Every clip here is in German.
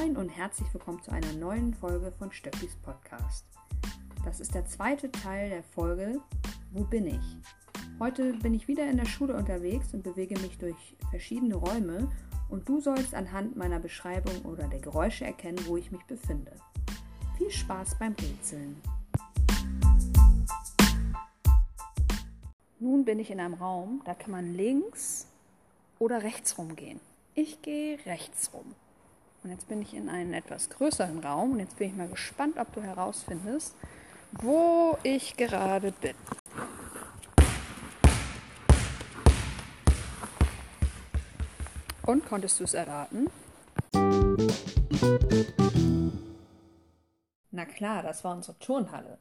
und herzlich willkommen zu einer neuen Folge von Stöckis Podcast. Das ist der zweite Teil der Folge Wo bin ich? Heute bin ich wieder in der Schule unterwegs und bewege mich durch verschiedene Räume und du sollst anhand meiner Beschreibung oder der Geräusche erkennen, wo ich mich befinde. Viel Spaß beim Rätseln! Nun bin ich in einem Raum, da kann man links oder rechts rumgehen. Ich gehe rechts rum. Und jetzt bin ich in einen etwas größeren Raum und jetzt bin ich mal gespannt, ob du herausfindest, wo ich gerade bin. Und konntest du es erraten? Na klar, das war unsere Turnhalle.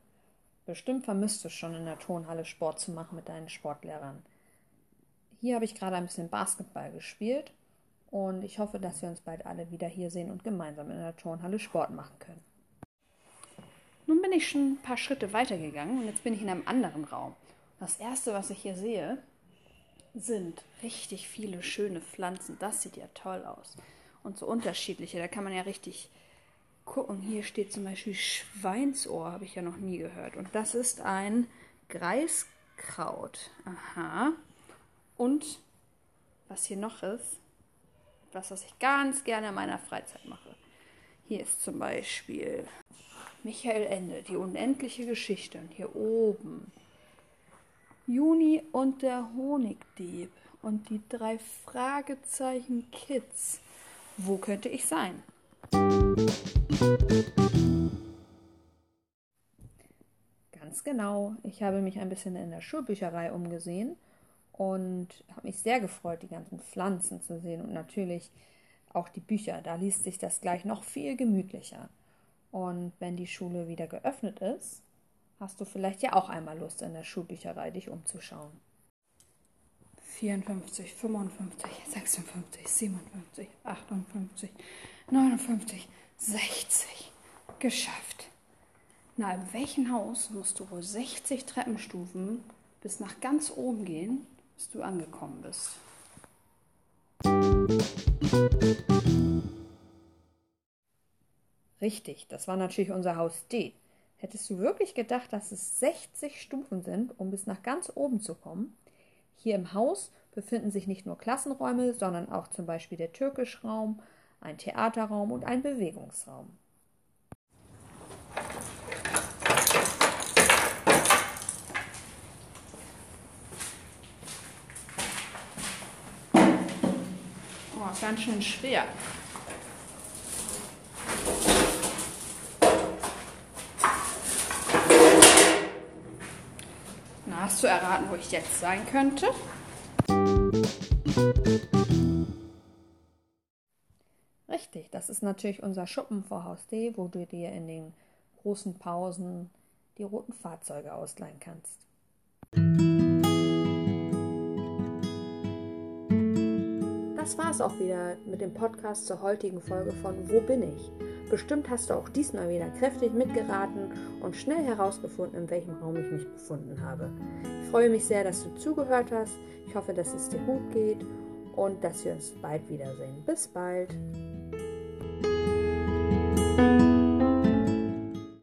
Bestimmt vermisst du schon in der Turnhalle Sport zu machen mit deinen Sportlehrern. Hier habe ich gerade ein bisschen Basketball gespielt und ich hoffe, dass wir uns bald alle wieder hier sehen und gemeinsam in der Turnhalle Sport machen können. Nun bin ich schon ein paar Schritte weitergegangen und jetzt bin ich in einem anderen Raum. Das erste, was ich hier sehe, sind richtig viele schöne Pflanzen. Das sieht ja toll aus. Und so unterschiedliche. Da kann man ja richtig gucken. Hier steht zum Beispiel Schweinsohr, habe ich ja noch nie gehört. Und das ist ein Greiskraut. Aha. Und was hier noch ist, was, was ich ganz gerne in meiner Freizeit mache. Hier ist zum Beispiel Michael Ende, die unendliche Geschichte. Und hier oben Juni und der Honigdieb und die drei Fragezeichen Kids. Wo könnte ich sein? Ganz genau. Ich habe mich ein bisschen in der Schulbücherei umgesehen und habe mich sehr gefreut, die ganzen Pflanzen zu sehen und natürlich auch die Bücher. Da liest sich das gleich noch viel gemütlicher. Und wenn die Schule wieder geöffnet ist, hast du vielleicht ja auch einmal Lust, in der Schulbücherei dich umzuschauen. 54, 55, 56, 57, 58, 59, 60. Geschafft. Na, in welchem Haus musst du wohl 60 Treppenstufen bis nach ganz oben gehen, bis du angekommen bist. Richtig, das war natürlich unser Haus D. Hättest du wirklich gedacht, dass es 60 Stufen sind, um bis nach ganz oben zu kommen? Hier im Haus befinden sich nicht nur Klassenräume, sondern auch zum Beispiel der Türkischraum, ein Theaterraum und ein Bewegungsraum. Oh, ganz schön schwer. Na, hast du erraten, wo ich jetzt sein könnte? Richtig, das ist natürlich unser Schuppen vor Haus D, wo du dir in den großen Pausen die roten Fahrzeuge ausleihen kannst. Das war es auch wieder mit dem Podcast zur heutigen Folge von Wo bin ich? Bestimmt hast du auch diesmal wieder kräftig mitgeraten und schnell herausgefunden, in welchem Raum ich mich befunden habe. Ich freue mich sehr, dass du zugehört hast. Ich hoffe, dass es dir gut geht und dass wir uns bald wiedersehen. Bis bald.